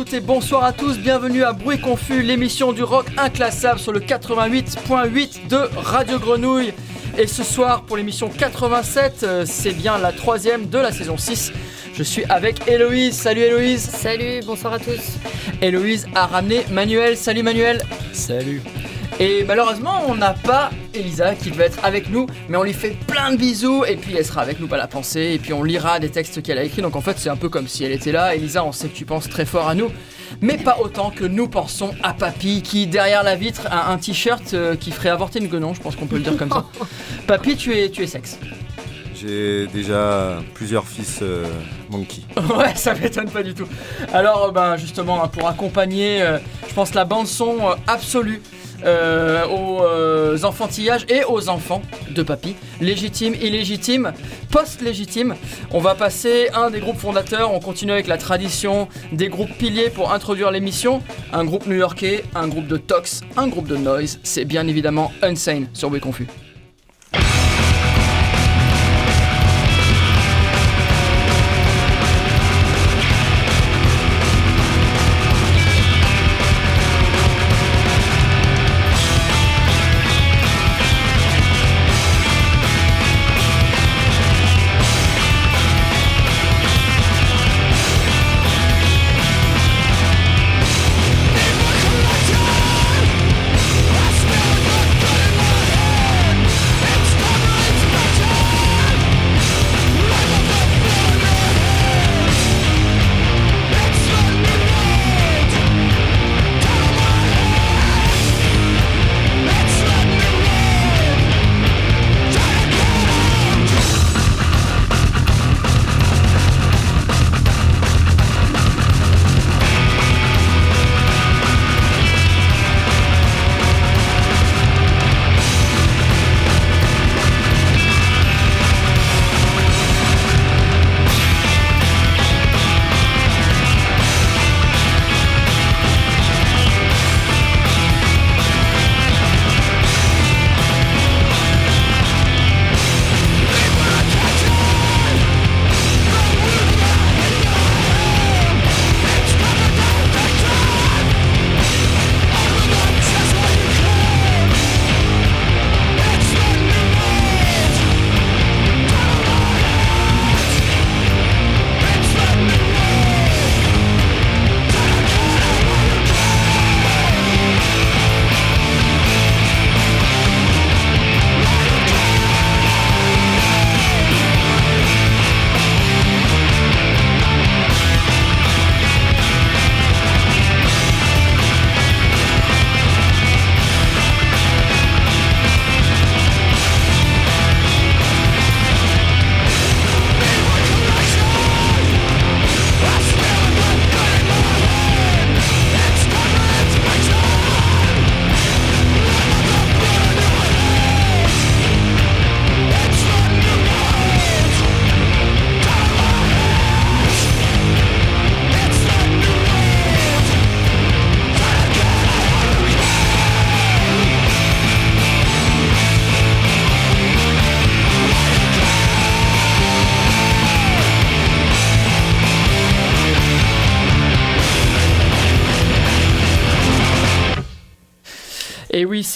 Bonsoir à toutes et bonsoir à tous, bienvenue à Bruit Confus, l'émission du rock inclassable sur le 88.8 de Radio Grenouille. Et ce soir, pour l'émission 87, euh, c'est bien la troisième de la saison 6. Je suis avec Héloïse. Salut Héloïse. Salut, bonsoir à tous. Héloïse a ramené Manuel. Salut Manuel. Salut. Et malheureusement, on n'a pas Elisa qui devait être avec nous, mais on lui fait plein de bisous et puis elle sera avec nous pas la pensée et puis on lira des textes qu'elle a écrits. Donc en fait, c'est un peu comme si elle était là. Elisa, on sait que tu penses très fort à nous, mais pas autant que nous pensons à Papy qui derrière la vitre a un t-shirt euh, qui ferait avorter une guenon. Je pense qu'on peut le dire comme ça. Papy, tu es tu es sexe. J'ai déjà plusieurs fils euh, monkey. Ouais, ça m'étonne pas du tout. Alors, ben justement, hein, pour accompagner, euh, je pense la bande son euh, absolue euh, aux euh, enfantillages et aux enfants de papy, légitime, illégitime, post-légitime. On va passer un des groupes fondateurs. On continue avec la tradition des groupes piliers pour introduire l'émission. Un groupe new-yorkais, un groupe de Tox, un groupe de Noise. C'est bien évidemment Unsane sur Bruit Confus.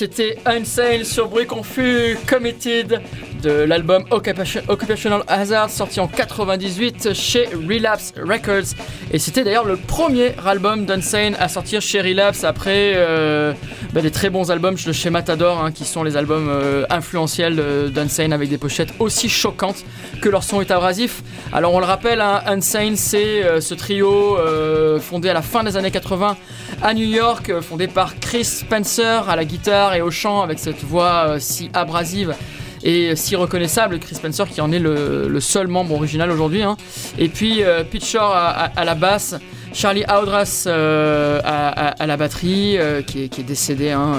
C'était Unsane sur Bruit Confus, Committed, de l'album Occupation- Occupational Hazard, sorti en 98 chez Relapse Records. Et c'était d'ailleurs le premier album d'Unsane à sortir chez Relapse après euh, bah, des très bons albums de chez Matador, hein, qui sont les albums euh, influentiels d'Unsane avec des pochettes aussi choquantes que leur son est abrasif. Alors on le rappelle, hein, Unsane, c'est euh, ce trio euh, fondé à la fin des années 80 à New York, fondé par Chris Spencer à la guitare et au chant avec cette voix si abrasive et si reconnaissable, Chris Spencer qui en est le, seul membre original aujourd'hui. hein. Et puis euh, Pete Shore à, à- la basse, Charlie Audras euh, à, la batterie, euh, qui, est, décédé hein,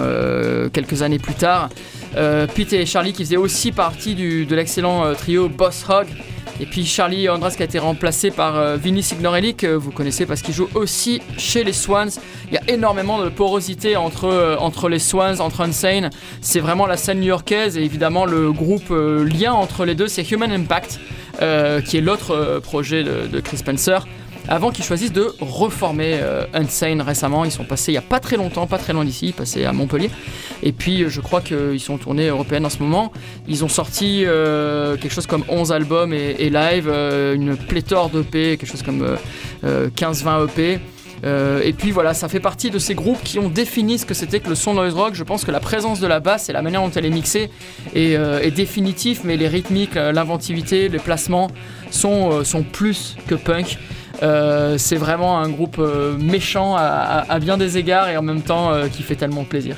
quelques années plus tard. Pete et Charlie qui faisaient aussi partie du- de l'excellent trio Boss Hog. Et puis Charlie Andras qui a été remplacé par euh, Vinny Signorelli que vous connaissez parce qu'il joue aussi chez les Swans. Il y a énormément de porosité entre, euh, entre les Swans, entre Unsane. C'est vraiment la scène new-yorkaise et évidemment le groupe euh, lien entre les deux c'est Human Impact qui est l'autre projet de Chris Spencer. Avant qu'ils choisissent de reformer euh, Unsane récemment. Ils sont passés il y a pas très longtemps, pas très loin d'ici, passés à Montpellier. Et puis euh, je crois qu'ils sont en tournée européenne en ce moment. Ils ont sorti euh, quelque chose comme 11 albums et, live, une pléthore d'EP, quelque chose comme euh, euh, 15-20 EP. Euh, et puis voilà, ça fait partie de ces groupes qui ont défini ce que c'était que le son noise rock. Je pense que la présence de la basse et la manière dont elle est mixée est, définitif, mais les rythmiques, l'inventivité, les placements sont, sont plus que punk. Euh, c'est vraiment un groupe euh, méchant à, bien des égards et en même temps euh, qui fait tellement plaisir.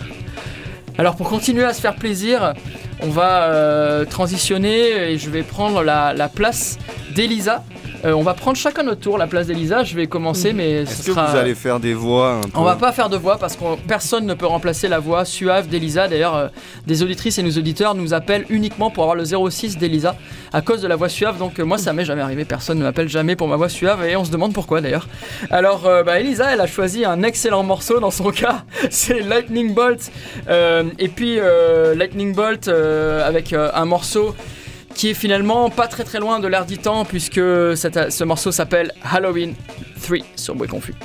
Alors pour continuer à se faire plaisir, on va transitionner et je vais prendre la place d'Elisa. Euh, on va prendre chacun notre tour la place d'Elisa. Je vais commencer, mais Est-ce ce que sera. vous allez faire des voix un peu On va pas faire de voix parce que personne ne peut remplacer la voix suave d'Elisa. D'ailleurs, euh, des auditrices et nos auditeurs nous appellent uniquement pour avoir le 06 d'Elisa à cause de la voix suave. Donc euh, moi, ça m'est jamais arrivé. Personne ne m'appelle jamais pour ma voix suave et on se demande pourquoi d'ailleurs. Alors, bah, Elisa, elle a choisi un excellent morceau dans son cas. C'est Lightning Bolt. Et puis Lightning Bolt avec un morceau qui est finalement pas très très loin de l'air du temps puisque ce morceau s'appelle Halloween 3 sur Bruit Confus.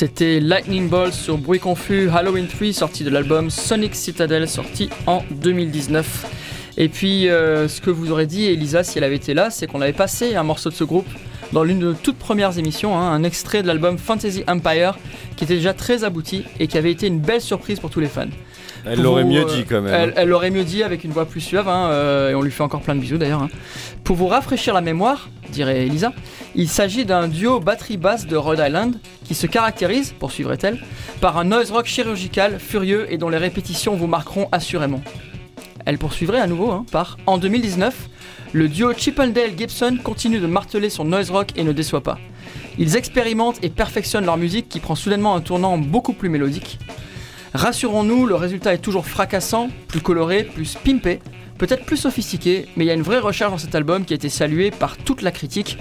C'était Lightning Bolt sur Bruit Confus Halloween 3 sorti de l'album Sonic Citadel sorti en 2019. Et puis euh, ce que vous aurez dit Elisa si elle avait été là, c'est qu'on avait passé un morceau de ce groupe dans l'une de nos toutes premières émissions, hein, un extrait de l'album Fantasy Empire qui était déjà très abouti et qui avait été une belle surprise pour tous les fans. Elle l'aurait mieux euh, dit quand même. Elle, elle l'aurait mieux dit avec une voix plus suave, hein, euh, et on lui fait encore plein de bisous d'ailleurs. hein. Pour vous rafraîchir la mémoire, dirait Elisa, il s'agit d'un duo batterie-basse de Rhode Island qui se caractérise, poursuivrait-elle, par un noise rock chirurgical, furieux et dont les répétitions vous marqueront assurément. Elle poursuivrait à nouveau hein, par En 2019, le duo Chippendale-Gibson continue de marteler son noise rock et ne déçoit pas. Ils expérimentent et perfectionnent leur musique qui prend soudainement un tournant beaucoup plus mélodique. Rassurons-nous, le résultat est toujours fracassant, plus coloré, plus pimpé, peut-être plus sophistiqué, mais il y a une vraie recherche dans cet album qui a été saluée par toute la critique.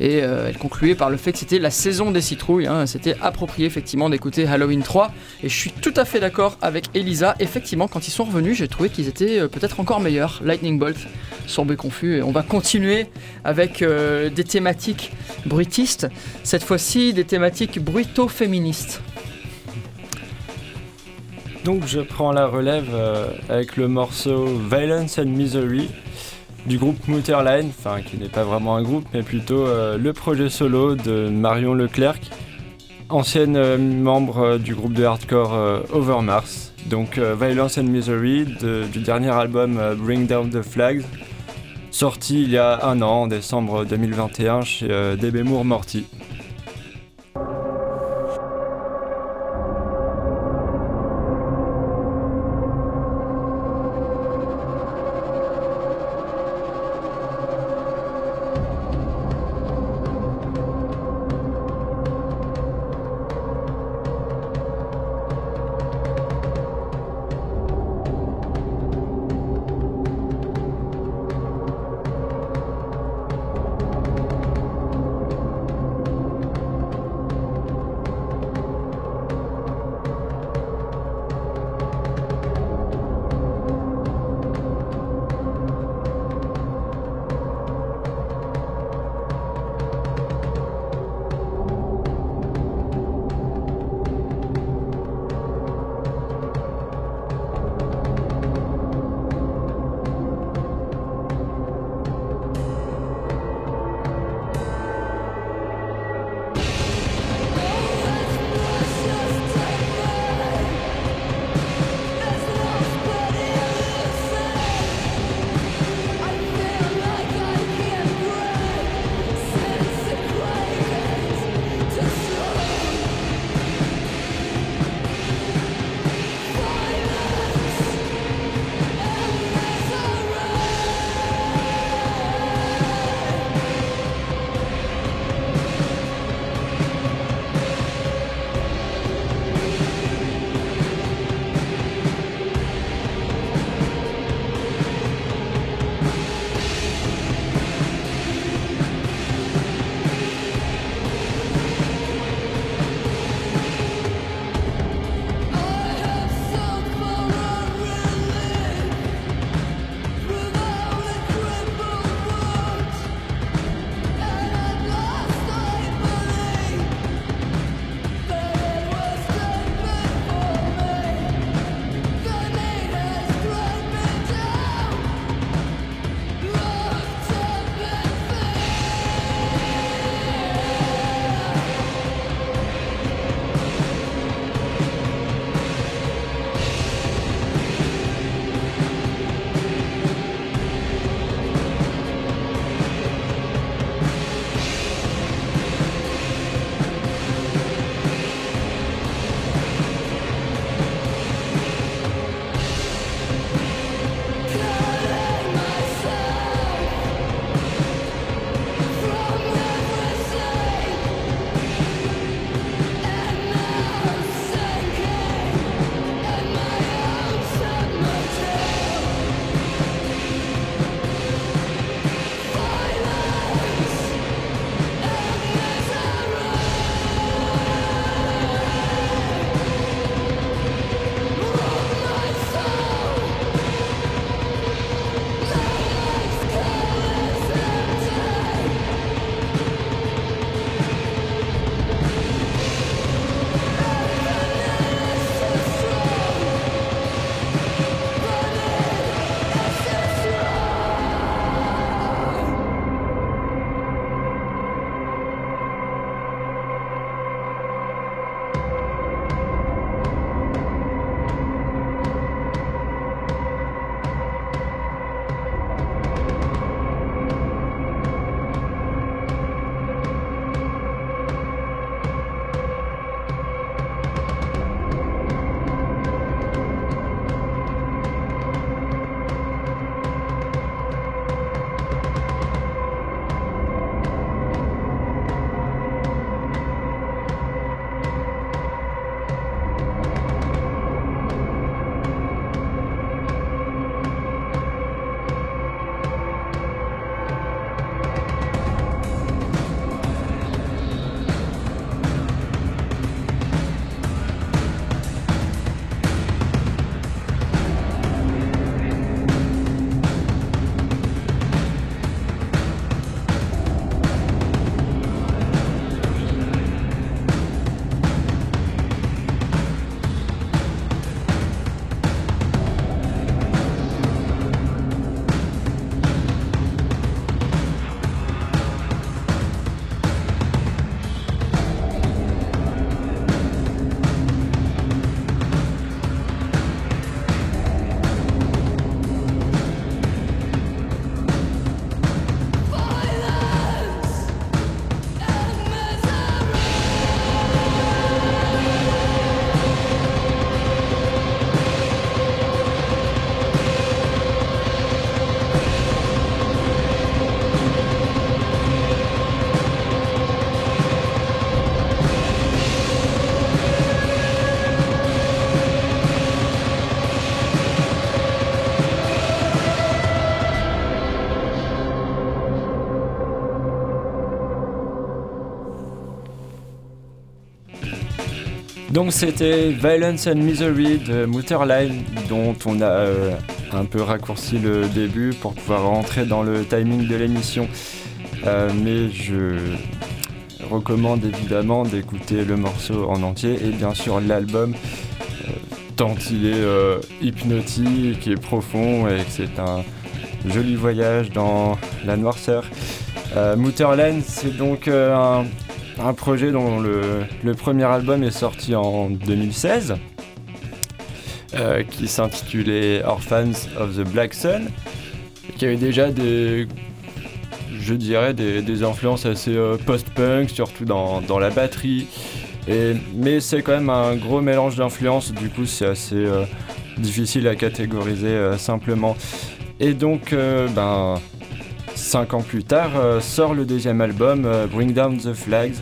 Et euh, elle concluait par le fait que c'était la saison des citrouilles, hein, c'était approprié effectivement d'écouter Halloween 3. Et je suis tout à fait d'accord avec Elisa, effectivement quand ils sont revenus j'ai trouvé qu'ils étaient euh, peut-être encore meilleurs, Lightning Bolt, Sorbet Confus. Et on va continuer avec euh, des thématiques bruitistes, cette fois-ci des thématiques bruito-féministes. Donc je prends la relève euh, avec le morceau Violence and Misery du groupe Mutterline, enfin qui n'est pas vraiment un groupe mais plutôt euh, le projet solo de Marion Leclerc, ancienne euh, membre du groupe de hardcore Overmars. Donc Violence and Misery du dernier album Bring Down the Flags, sorti il y a un an, en décembre 2021 chez DB Moore Morty. Donc c'était Violence and Misery de Mutterline dont on a euh, un peu raccourci le début pour pouvoir rentrer dans le timing de l'émission. Euh, mais je recommande évidemment d'écouter le morceau en entier et bien sûr l'album euh, tant il est hypnotique et profond et que c'est un joli voyage dans la noirceur. Mutterland, c'est donc un, un projet dont le, premier album est sorti en 2016, euh, qui s'intitulait Orphans of the Black Sun, qui avait déjà des, je dirais, des, influences assez euh, post-punk, surtout dans, la batterie. Mais c'est quand même un gros mélange d'influences, du coup c'est assez euh, difficile à catégoriser simplement. Et donc, ben, cinq ans plus tard, euh, sort le deuxième album, euh, Bring Down the Flags,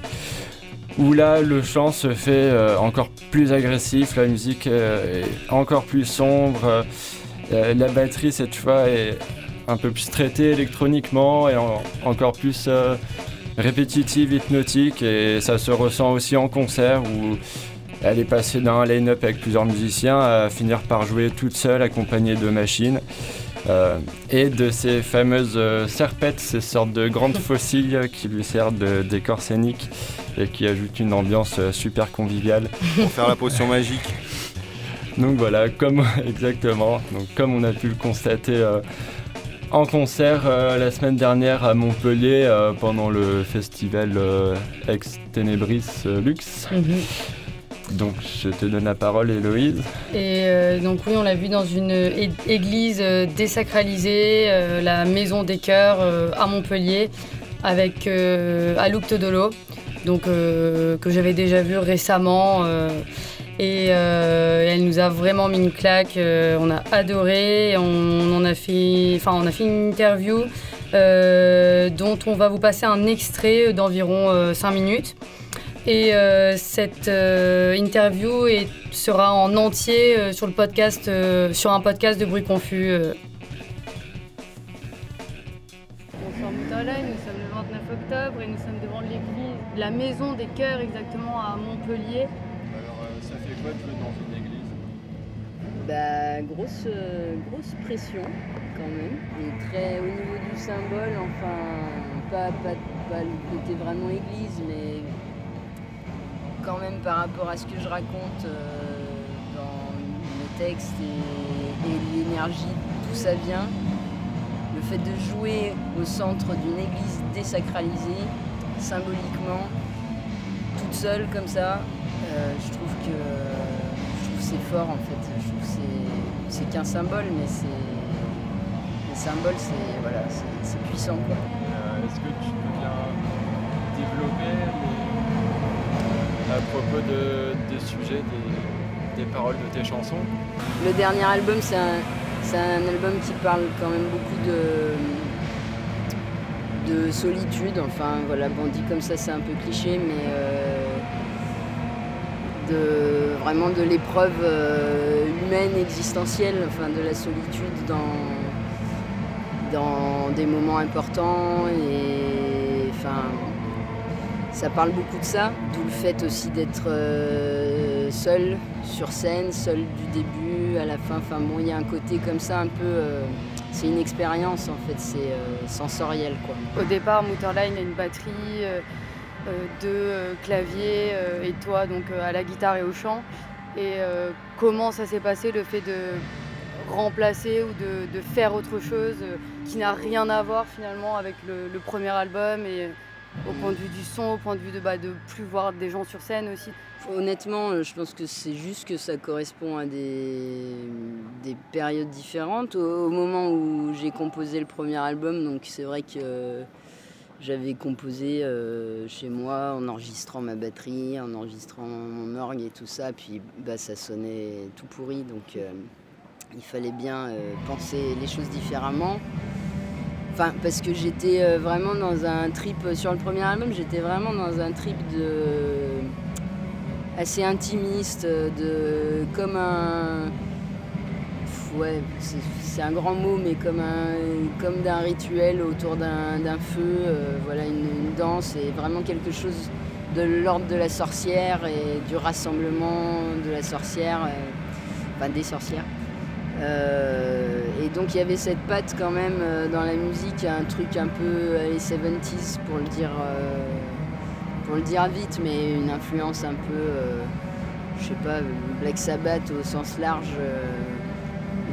où là le chant se fait euh, encore plus agressif, la musique est encore plus sombre, la batterie cette fois est un peu plus traitée électroniquement et en- encore plus répétitive, hypnotique, et ça se ressent aussi en concert où elle est passée d'un line-up avec plusieurs musiciens à finir par jouer toute seule accompagnée de machines. Euh, et de ces fameuses euh, serpettes, ces sortes de grandes fossiles qui lui servent de décor scénique et qui ajoutent une ambiance euh, super conviviale. Pour faire la potion magique. Donc voilà, comme exactement, donc comme on a pu le constater euh, en concert euh, la semaine dernière à Montpellier euh, pendant le festival euh, Ex Tenebris euh, Lux. Donc je te donne la parole Héloïse. Et euh, donc oui, on l'a vu dans une église euh, désacralisée, euh, la Maison des Cœurs à Montpellier, avec euh, Anouk Todolo, donc que j'avais déjà vu récemment. et elle nous a vraiment mis une claque. on a adoré. On, en a fait, on a fait une interview dont on va vous passer un extrait d'environ 5 minutes. Et euh, cette euh, interview est- sera en entier euh, sur le podcast, euh, sur un podcast de bruit confus. euh. Bonsoir Moutarlaï, nous sommes le 29 octobre et nous sommes devant l'église, la maison des cœurs exactement à Montpellier. Alors ça fait quoi de jouer dans une église? Bah, grosse, euh, grosse pression quand même. Et très au niveau du symbole, enfin, pas, pas, pas le côté vraiment église, mais quand même par rapport à ce que je raconte euh, dans le texte et, l'énergie, d'où ça vient. Le fait de jouer au centre d'une église désacralisée, symboliquement, toute seule comme ça, euh, je trouve que je trouve c'est fort en fait. Je trouve que c'est- qu'un symbole, mais c'est les symboles, c'est voilà, c'est puissant quoi. Euh, Est-ce que tu peux bien développer à propos de, des sujets, des, paroles de tes chansons Le dernier album, c'est un, un album qui parle quand même beaucoup de, de solitude. Enfin, voilà, bon, dit comme ça, c'est un peu cliché, mais euh, de, vraiment de l'épreuve euh, humaine, existentielle, enfin, de la solitude dans, dans des moments importants. Et enfin, ça parle beaucoup de ça, d'où le fait aussi d'être euh, seul sur scène, seul du début à la fin. Enfin bon, il y a un côté comme ça un peu. euh, c'est une expérience en fait, c'est euh, sensoriel quoi. Au départ, Mutterline a une batterie, deux claviers et toi donc à la guitare et au chant. Et comment ça s'est passé le fait de remplacer ou de, faire autre chose qui n'a rien à voir finalement avec le, le premier album et au point de vue du son, au point de vue de bah, de plus voir des gens sur scène aussi. Honnêtement, euh, je pense que c'est juste que ça correspond à des, des périodes différentes. Au, moment où j'ai composé le premier album, donc c'est vrai que j'avais composé euh, chez moi en enregistrant ma batterie, en enregistrant mon orgue et tout ça, puis bah, ça sonnait tout pourri, donc euh, il fallait bien penser les choses différemment. Enfin, parce que j'étais euh, vraiment dans un trip, sur le premier album, j'étais vraiment dans un trip de assez intimiste, de comme un ouais, c'est un grand mot, mais comme un comme d'un rituel autour d'un feu, euh, voilà une, danse et vraiment quelque chose de l'ordre de la sorcière et du rassemblement de la sorcière, euh, enfin des sorcières. Euh, et donc il y avait cette patte quand même euh, dans la musique, un truc un peu les 70s pour le dire, euh, pour le dire vite, mais une influence un peu, je sais pas, Black Sabbath au sens large,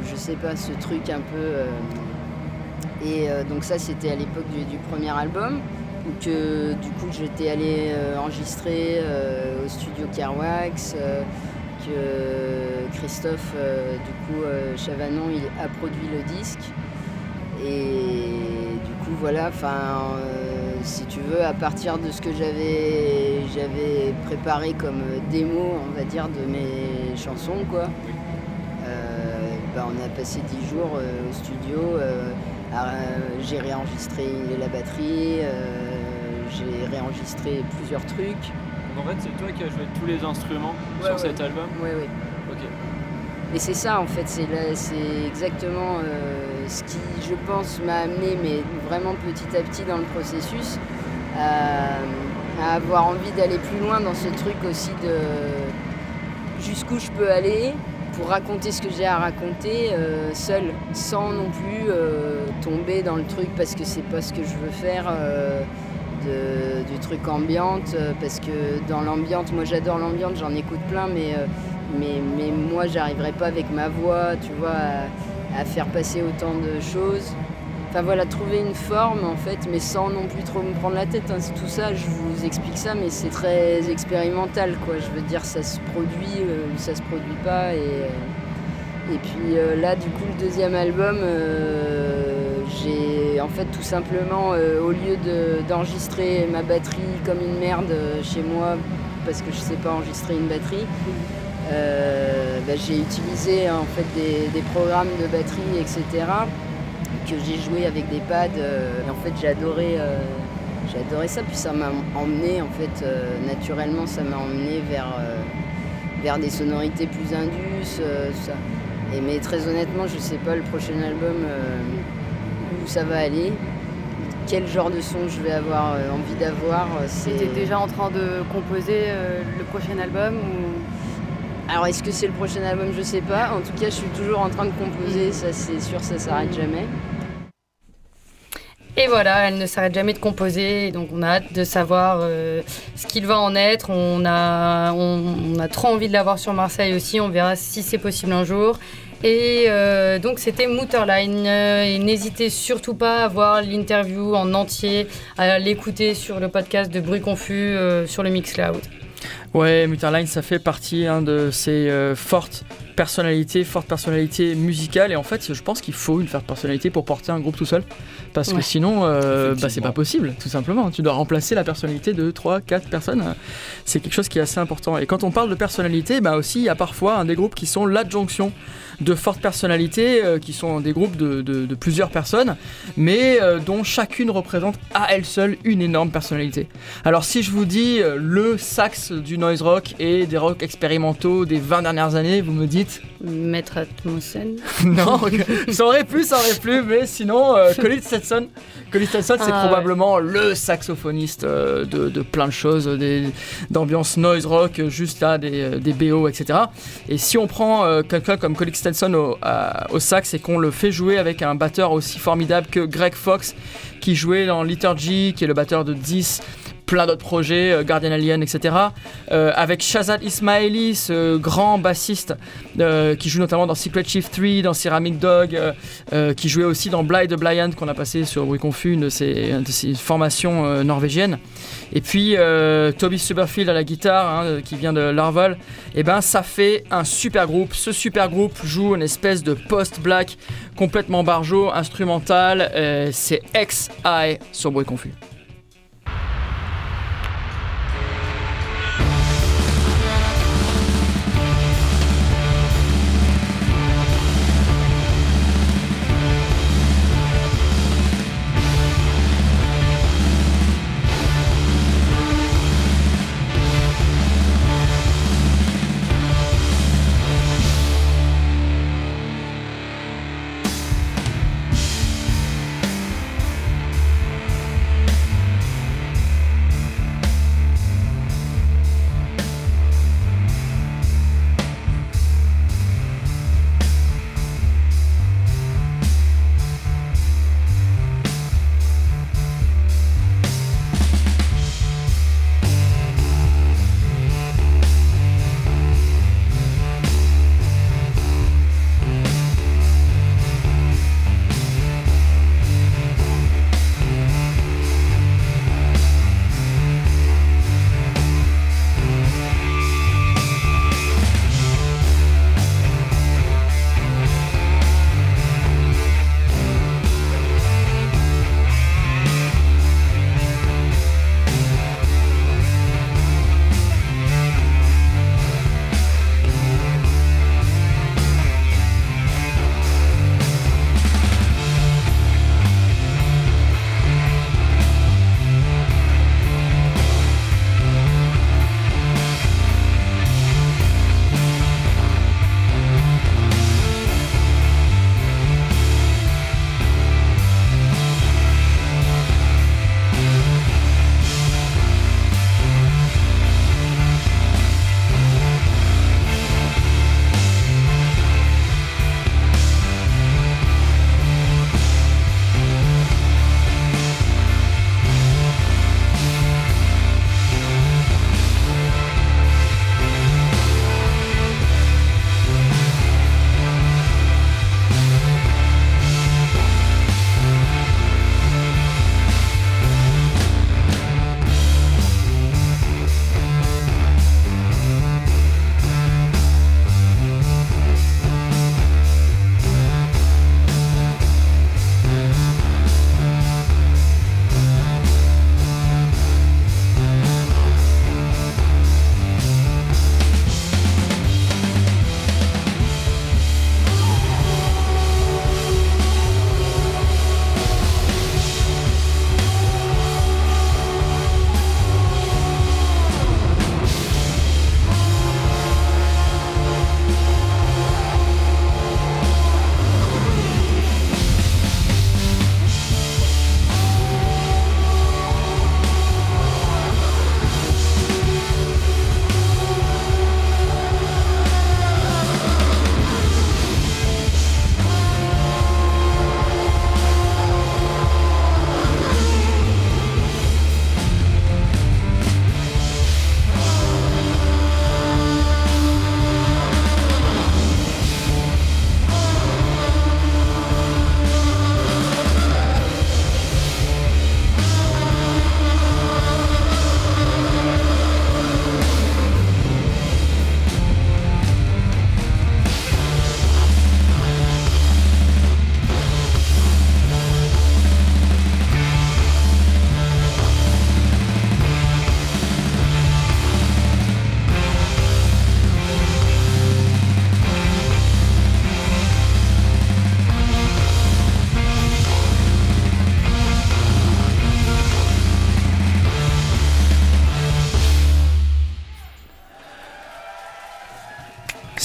je sais pas, ce truc un peu. et donc ça c'était à l'époque du, premier album, où que du coup j'étais allé enregistrer au studio Carwax. Que Christophe, euh, du coup, euh, Chavanon, il a produit le disque. Et du coup, voilà, enfin, euh, si tu veux, à partir de ce que j'avais, préparé comme démo, on va dire, de mes chansons, quoi. euh, bah, on a passé dix jours euh, au studio. euh, j'ai réenregistré la batterie, euh, j'ai réenregistré plusieurs trucs. En fait, c'est toi qui as joué tous les instruments Ouais, sur ouais. cet album Ouais, ouais. Ok. Et c'est ça en fait, c'est exactement euh, ce qui, je pense, m'a amené, mais vraiment petit à petit dans le processus, à, à avoir envie d'aller plus loin dans ce truc aussi de jusqu'où je peux aller pour raconter ce que j'ai à raconter euh, seul, sans non plus euh, tomber dans le truc parce que c'est pas ce que je veux faire. Euh, du truc ambiante euh, parce que dans l'ambiante moi j'adore l'ambiante j'en écoute plein mais euh, mais, mais moi j'arriverai pas avec ma voix tu vois à, faire passer autant de choses enfin voilà trouver une forme en fait mais sans non plus trop me prendre la tête hein. Tout ça je vous explique ça mais c'est très expérimental quoi je veux dire ça se produit euh, ou ça se produit pas et euh, et puis euh, là, du coup, le deuxième album, euh, en fait tout simplement, euh, au lieu de- d'enregistrer ma batterie comme une merde euh, chez moi, parce que je sais pas enregistrer une batterie, euh, bah, j'ai utilisé en fait des, programmes de batterie, etc., que j'ai joué avec des pads. et en fait, j'ai adoré, ça. Puis ça m'a emmené, en fait, naturellement, ça m'a emmené vers, vers des sonorités plus indus. ça. Et, mais très honnêtement, je sais pas le prochain album ça va aller, quel genre de son je vais avoir euh, envie d'avoir. euh, C'est C'était déjà en train de composer euh, le prochain album ou... Alors est-ce que c'est le prochain album? Je sais pas. En tout cas, je suis toujours en train de composer. Ça, c'est sûr, ça s'arrête jamais. Et voilà, elle ne s'arrête jamais de composer, donc on a hâte de savoir euh, ce qu'il va en être. On a, on, on a trop envie de l'avoir sur Marseille aussi, on verra si c'est possible un jour. Et euh, donc c'était Mooterline. Euh, et n'hésitez surtout pas à voir l'interview en entier, à l'écouter sur le podcast de Bruit Confus euh, sur le Mixcloud. Ouais, Mutterline, ça fait partie hein, de ces fortes personnalités, fortes personnalités musicales. Et en fait, je pense qu'il faut une forte personnalité pour porter un groupe tout seul. Parce que sinon, euh, bah, c'est pas possible, tout simplement. Tu dois remplacer la personnalité de 3, 4 personnes. C'est quelque chose qui est assez important. Et quand on parle de personnalité, bah aussi, il y a parfois des groupes qui sont l'adjonction de fortes personnalités, euh, qui sont des groupes de, de- de plusieurs personnes, mais euh, dont chacune représente à elle seule une énorme personnalité. Alors si je vous dis le sax du noise rock et des rock expérimentaux des 20 dernières années, vous me dites Maître Atmosen. non, ça aurait pu, ça aurait pu, mais sinon euh, Colin Stetson, Colin Stetson c'est Ah, ouais. probablement le saxophoniste euh, de, de plein de choses, d'ambiance noise rock, juste là des, des BO, etc. Et si on prend euh, quelqu'un comme Colin Stetson au, à- au sax et qu'on le fait jouer avec un batteur aussi formidable que Greg Fox, qui jouait dans Liturgy, qui est le batteur de 10, plein d'autres projets, euh, Guardian Alien, etc. Euh, avec Shazad Ismaili, ce grand bassiste euh, qui joue notamment dans Secret Chief 3, dans Ceramic Dog, qui jouait aussi dans Bly the Blind qu'on a passé sur Bruit Confus, une de ses, de formations norvégiennes. Et puis Toby Superfield à la guitare, hein, qui vient de Larval. Et ben ça fait un super groupe. Ce super groupe joue une espèce de post-black complètement barjo, instrumental. C'est X-I sur Bruit Confus.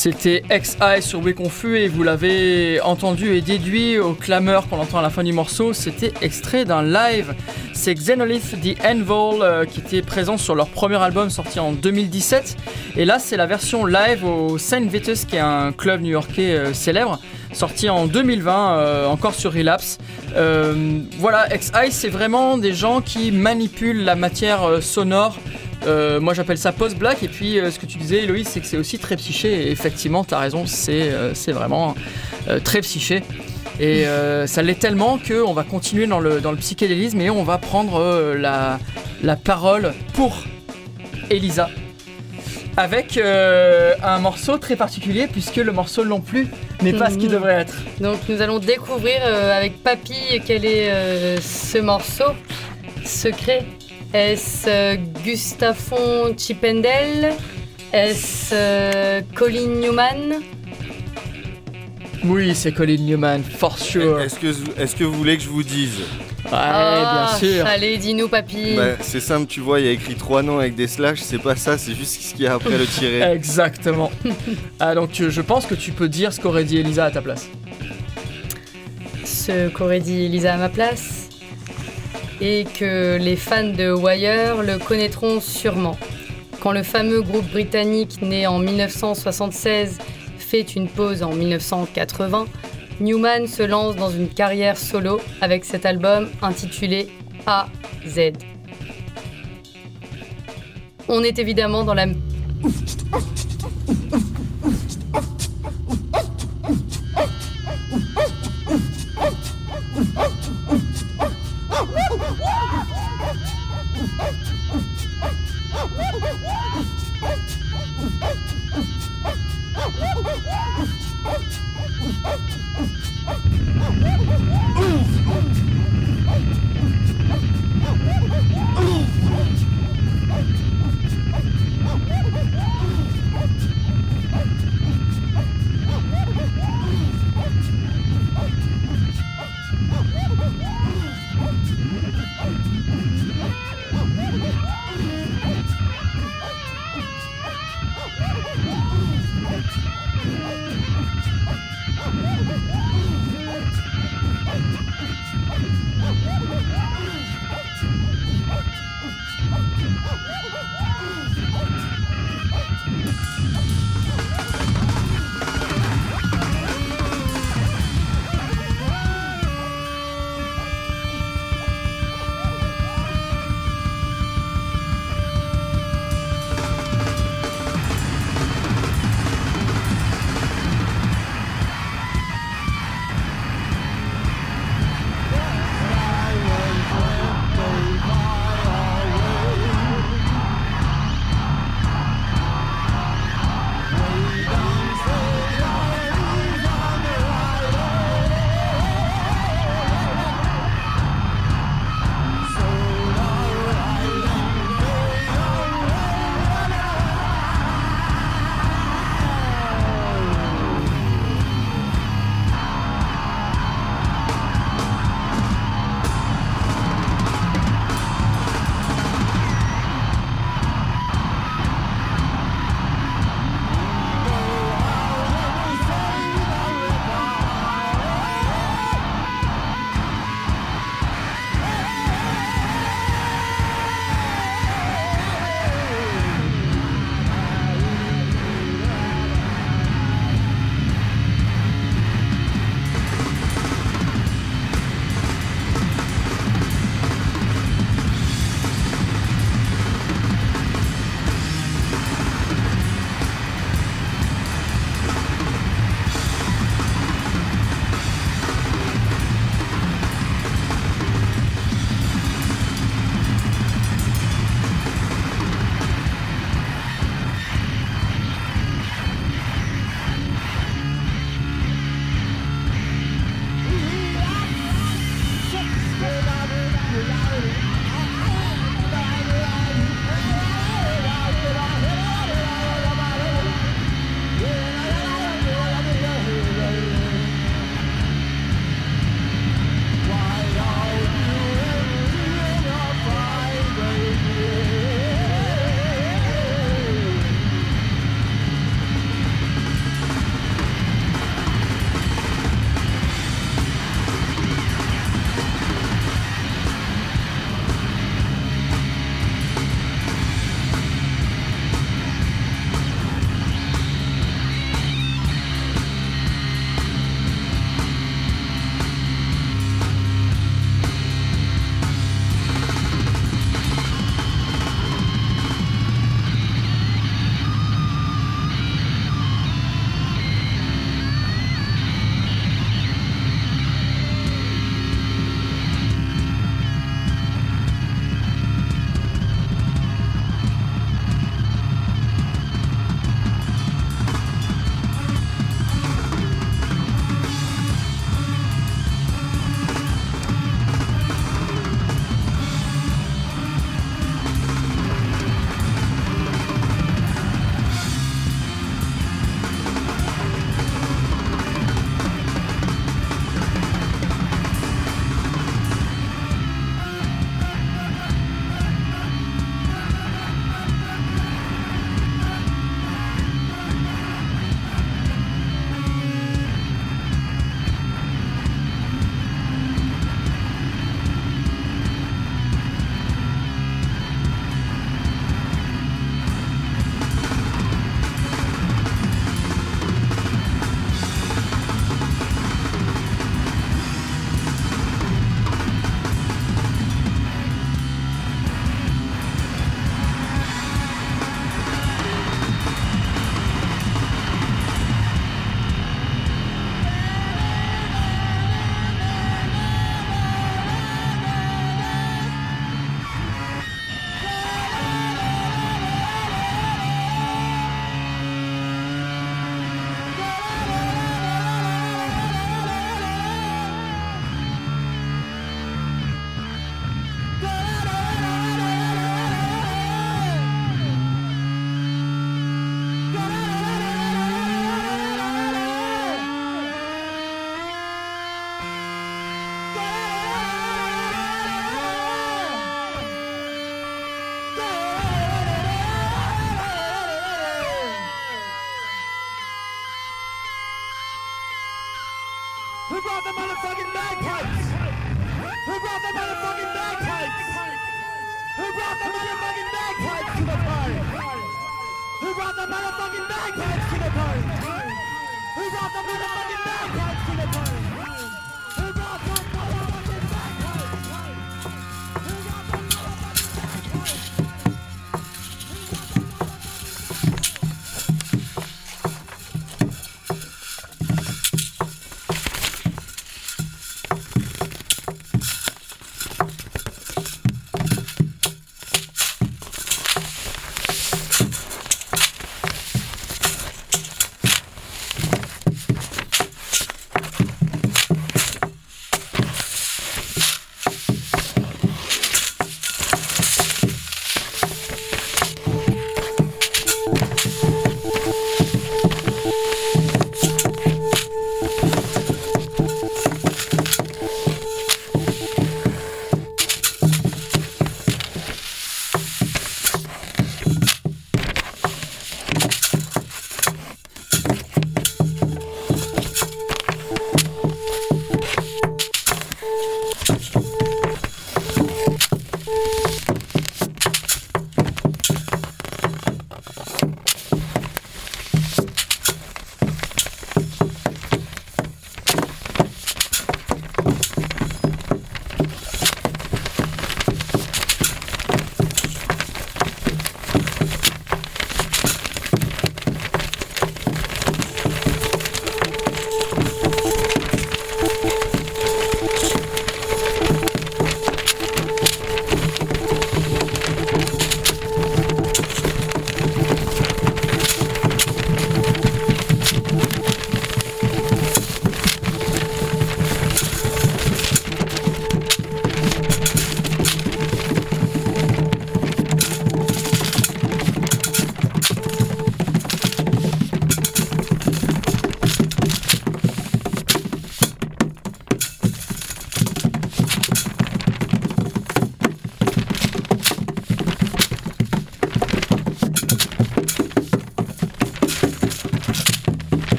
C'était XI sur Confus et vous l'avez entendu et déduit aux clameurs qu'on entend à la fin du morceau. C'était extrait d'un live. C'est Xenolith The Anvil euh, qui était présent sur leur premier album sorti en 2017. Et là, c'est la version live au Saint Vitus qui est un club new-yorkais euh, célèbre sorti en 2020, euh, encore sur Relapse. Voilà, XI, c'est vraiment des gens qui manipulent la matière sonore. Euh, moi j'appelle ça post-black et puis euh, ce que tu disais Héloïse c'est que c'est aussi très psyché et effectivement t'as raison c'est euh, vraiment très psyché et ça l'est tellement qu'on va continuer dans le, dans le psychédélisme et on va prendre la, la parole pour Elisa avec un morceau très particulier puisque le morceau non plus n'est pas ce qu'il Mhm. devrait être. Donc nous allons découvrir avec Papy quel est ce morceau secret. Est-ce euh, Gustafon Chippendale Est-ce euh, Colin Newman? Oui, c'est Colin Newman, for sure. Est-ce que, est que vous voulez que je vous dise? Ouais, Ah, bien sûr. Allez, dis-nous Papy. Bah, C'est simple, tu vois, il y a écrit trois noms avec des slash, c'est pas ça, c'est juste ce qu'il y a après le tiré. Exactement. ah, donc tu- je pense que tu peux dire ce qu'aurait dit Elisa à ta place. ce qu'aurait dit Elisa à ma place? Et que les fans de Wire le connaîtront sûrement. Quand le fameux groupe britannique né en 1976 fait une pause en 1980, Newman se lance dans une carrière solo avec cet album intitulé AZ. On est évidemment dans la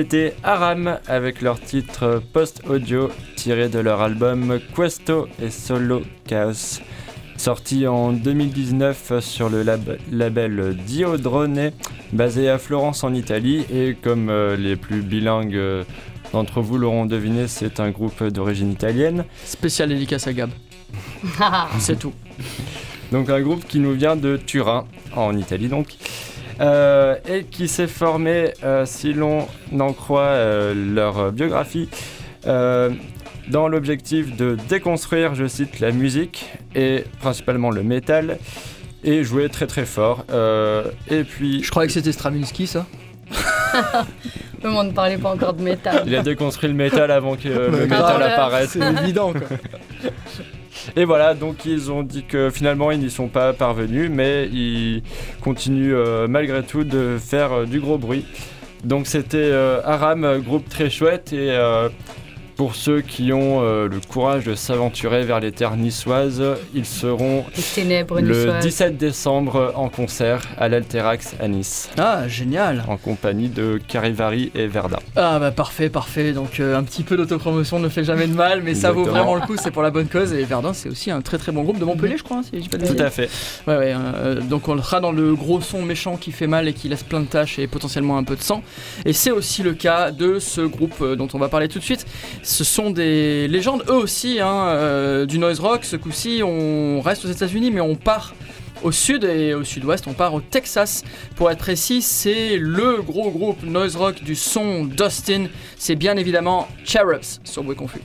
C'était Aram avec leur titre post-audio tiré de leur album Questo et Solo Chaos. Sorti en 2019 sur le lab- label Diodrone, basé à Florence en Italie. Et comme euh, les plus bilingues euh, d'entre vous l'auront deviné, c'est un groupe d'origine italienne. Spécial dédicace à Gab. C'est tout. Donc un groupe qui nous vient de Turin, en Italie donc, euh, et qui s'est formé, euh, si l'on en croit euh, leur biographie, euh, dans l'objectif de déconstruire, je cite, la musique, et principalement le métal, et jouer très très fort. Euh, et puis, Je croyais que c'était Stravinsky, ça. Le monde ne parlait pas encore de métal. il a déconstruit le métal avant que euh, le Ouais, métal apparaisse. C'est évident, quoi. Et voilà, donc ils ont dit que finalement ils n'y sont pas parvenus, mais ils continuent euh, malgré tout de faire euh, du gros bruit. Donc c'était euh, Aram, groupe très chouette, et pour ceux qui ont euh, le courage de s'aventurer vers les terres niçoises, ils seront Les ténèbres le niçoises. 17 décembre en concert à l'Alterax à Nice, Ah, génial. en compagnie de Carivari et Verda. Ah bah parfait, parfait. Donc euh, un petit peu d'autopromotion ne fait jamais de mal, mais ça vaut vraiment le coup, c'est pour la bonne cause. Et Verdun, c'est aussi un très très bon groupe de Montpellier, je crois, hein, si je pas Tout à fait. Ouais, ouais. euh, donc on sera dans le gros son méchant qui fait mal et qui laisse plein de taches et potentiellement un peu de sang. Et c'est aussi le cas de ce groupe dont on va parler tout de suite. Ce sont des légendes, eux aussi, hein, euh, du noise rock. Ce coup-ci, on reste aux États-Unis, mais on part au sud et au sud-ouest, on part au Texas. Pour être précis, c'est le gros groupe noise rock du son d'Austin. C'est bien évidemment Cherubs sur Bruit Confus.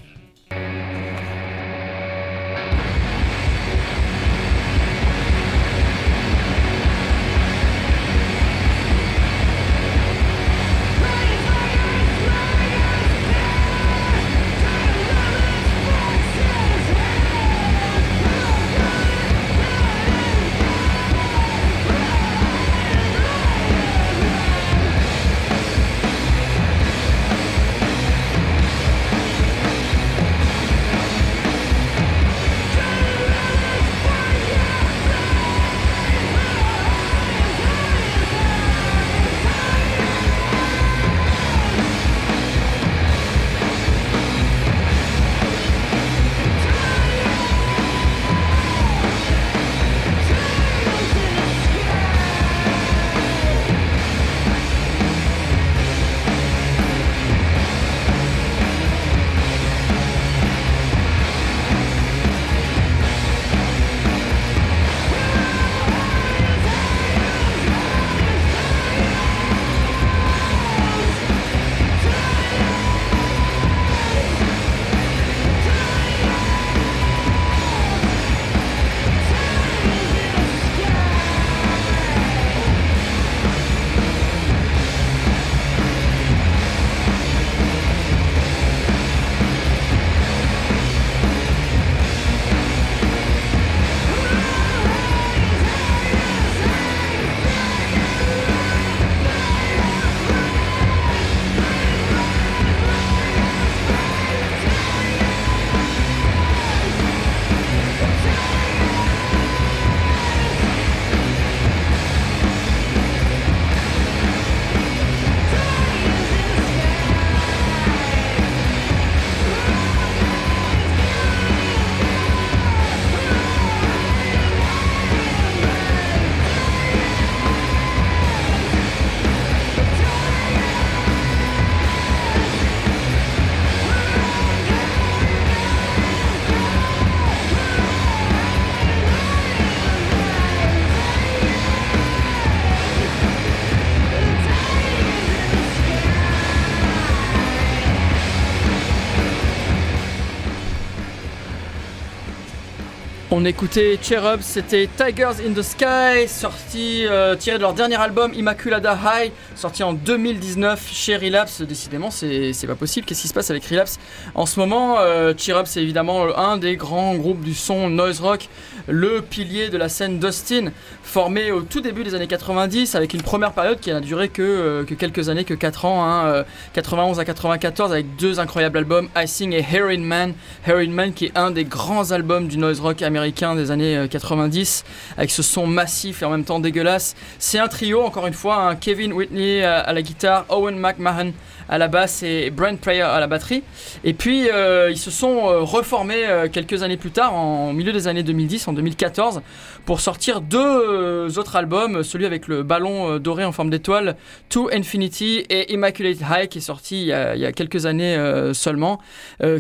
On écoutait Cherubs, c'était Tigers in the Sky, sorti, euh, tiré de leur dernier album Immaculada High, sorti en 2019 chez Relapse. Décidément, c'est pas possible. Qu'est-ce qui se passe avec Relapse En ce moment, euh, Cherubs, c'est évidemment un des grands groupes du son noise rock, le pilier de la scène d'Austin, formé au tout début des années 90, avec une première période qui n'a duré que, euh, que quelques années, que 4 ans, hein, euh, 91 à 94, avec deux incroyables albums, I Sing et Heroin Man. Heroin Man qui est un des grands albums du noise rock américain des années euh, 90 avec ce son massif et en même temps dégueulasse. C'est un trio, encore une fois, hein, Kevin Whitney à, à la guitare, Owen McMahon à la basse et Brent Prayer à la batterie. Et puis euh, ils se sont euh, reformés euh, quelques années plus tard, en, milieu des années 2010, en 2014, pour sortir deux euh, autres albums, celui avec le ballon euh, doré en forme d'étoile, To Infinity et Immaculate High, qui est sorti il y a, quelques années euh, seulement,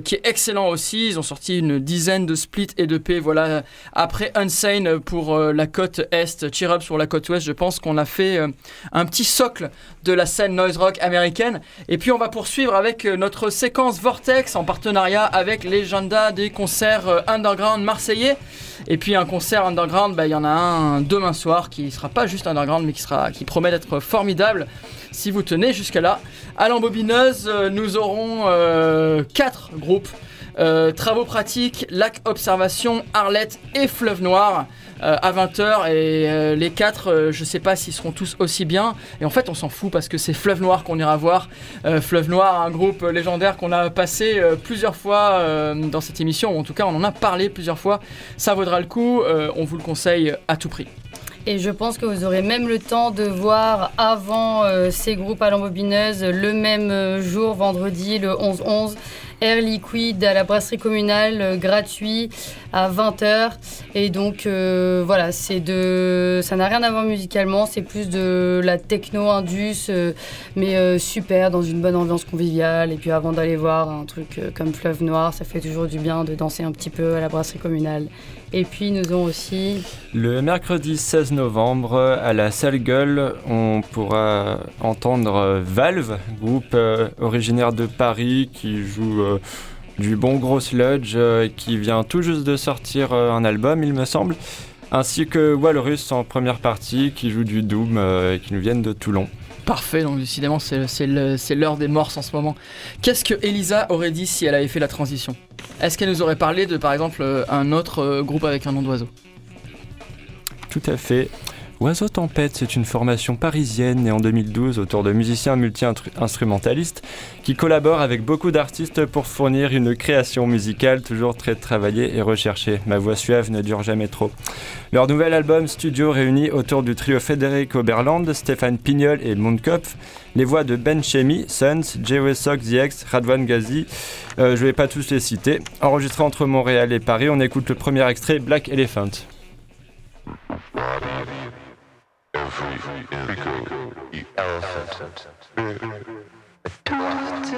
qui est excellent aussi. Ils ont sorti une dizaine de splits et de P. Voilà, après Unsane pour la côte est, Cheer Up sur la côte ouest, je pense qu'on a fait un petit socle de la scène noise rock américaine. Et puis on va poursuivre avec notre séquence Vortex en partenariat avec Legenda des concerts underground marseillais. Et puis un concert underground, bah, il y en a un demain soir qui sera pas juste underground mais qui, sera, qui promet d'être formidable si vous tenez jusqu'à là. À l'embobineuse, euh, nous aurons euh, quatre groupes. Euh, travaux pratiques, lac observation, Arlette et Fleuve Noir euh, à 20h et euh, les quatre euh, je sais pas s'ils seront tous aussi bien. Et en fait on s'en fout parce que c'est Fleuve Noir qu'on ira voir. Euh, Fleuve Noir un groupe légendaire qu'on a passé euh, plusieurs fois euh, dans cette émission ou en tout cas on en a parlé plusieurs fois. Ça vaudra le coup euh, on vous le conseille à tout prix. Et je pense que vous aurez même le temps de voir avant euh, ces groupes à l'embobineuse le même euh, jour, vendredi, le 11-11, Air Liquide à la brasserie communale, euh, gratuit à 20h. Et donc euh, voilà, c'est de, ça n'a rien à voir musicalement, c'est plus de la techno indus, euh, mais super dans une bonne ambiance conviviale. Et puis avant d'aller voir un truc comme Fleuve Noir, ça fait toujours du bien de danser un petit peu à la brasserie communale. Et puis nous avons aussi Le mercredi 16 novembre, à la Salle Gueule, on pourra entendre euh, Valve, groupe euh, originaire de Paris qui joue euh, du bon gros sludge, euh, qui vient tout juste de sortir un album, il me semble, ainsi que Walrus en première partie, qui joue du Doom et qui nous viennent de Toulon. Parfait, donc décidément c'est l'heure des morses en ce moment. Qu'est-ce que Elisa aurait dit si elle avait fait la transition? Est-ce qu'elle nous aurait parlé de par exemple euh, un autre euh, groupe avec un nom d'oiseau? Tout à fait. Oiseau Tempête, c'est une formation parisienne née en 2012 autour de musiciens multi-instrumentalistes qui collaborent avec beaucoup d'artistes pour fournir une création musicale toujours très travaillée et recherchée. Ma voix suave ne dure jamais trop. Leur nouvel album studio réunit autour du trio Frédéric Oberland, Stéphane Pignol et Moonkopf les voix de Ben Chemi, Sons, J.W. Sock, The X, Radwan Ghazi. Euh, je vais pas tous les citer. Enregistré entre Montréal et Paris, on écoute le premier extrait Black Elephant. every indigo, the elephant, the turtle.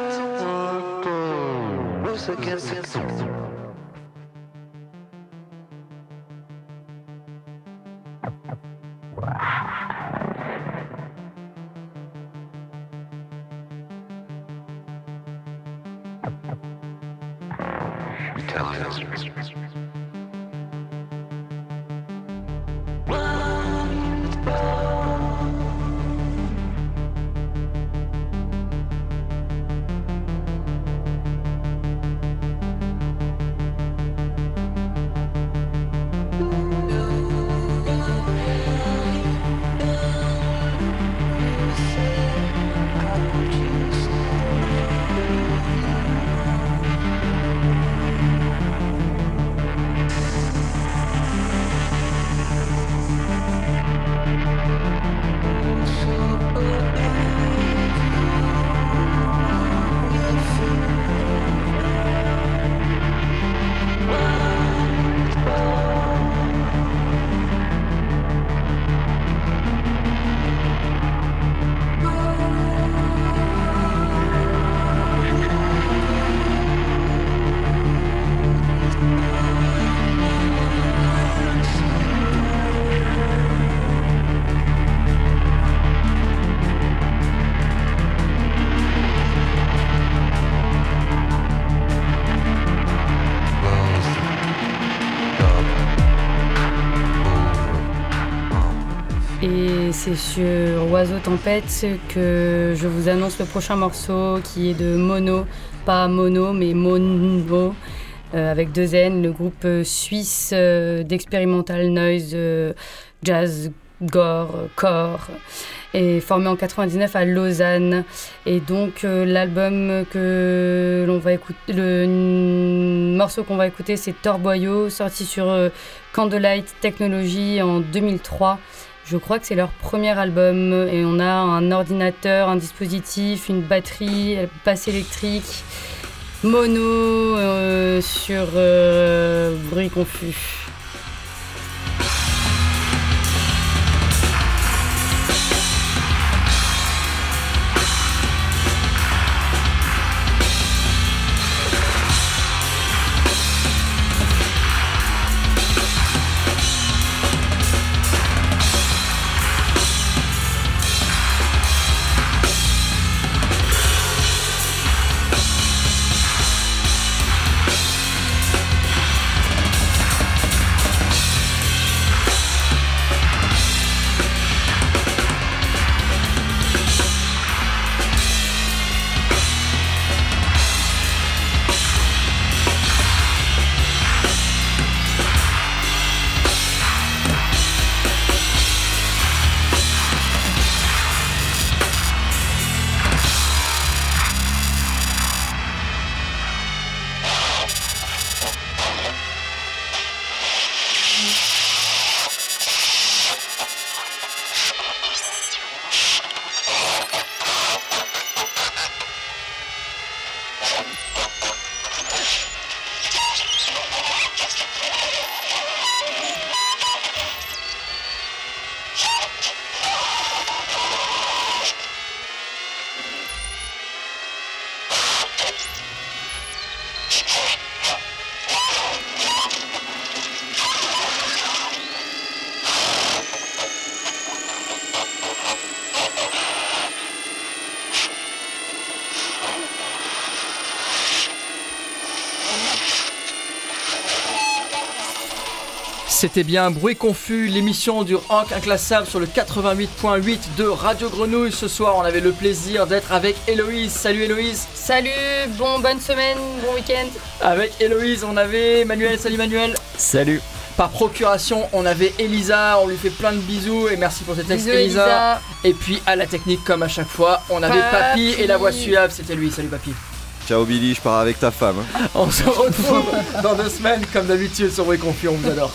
C'est sur Oiseau Tempête que je vous annonce le prochain morceau qui est de Mono, pas Mono mais Mono, euh, avec deux N, le groupe suisse euh, d'experimental noise, euh, jazz, gore, core. et formé en 99 à Lausanne. Et donc l'album que l'on va écouter, le morceau qu'on va écouter, c'est Torboyau, sorti sur Candlelight Technology en 2003. Je crois que c'est leur premier album et on a un ordinateur, un dispositif, une batterie, basse électrique, mono euh, sur euh, bruit confus. C'était bien Bruit Confus, l'émission du rank inclassable sur le 88.8 de Radio Grenouille. Ce soir, on avait le plaisir d'être avec Héloïse. Salut Héloïse. Salut, bon bonne semaine, bon week-end. Avec Héloïse, on avait Manuel. Salut Manuel. Salut. Par procuration, on avait Elisa. On lui fait plein de bisous et merci pour cet texte, Bisous Elisa. Et puis à la technique, comme à chaque fois, on avait Papy, Papy. et la voix suave, c'était lui. Salut Papy. Ciao Billy, je pars avec ta femme. hein. On se retrouve dans deux semaines, comme d'habitude, sur Bruit Confus. On vous adore.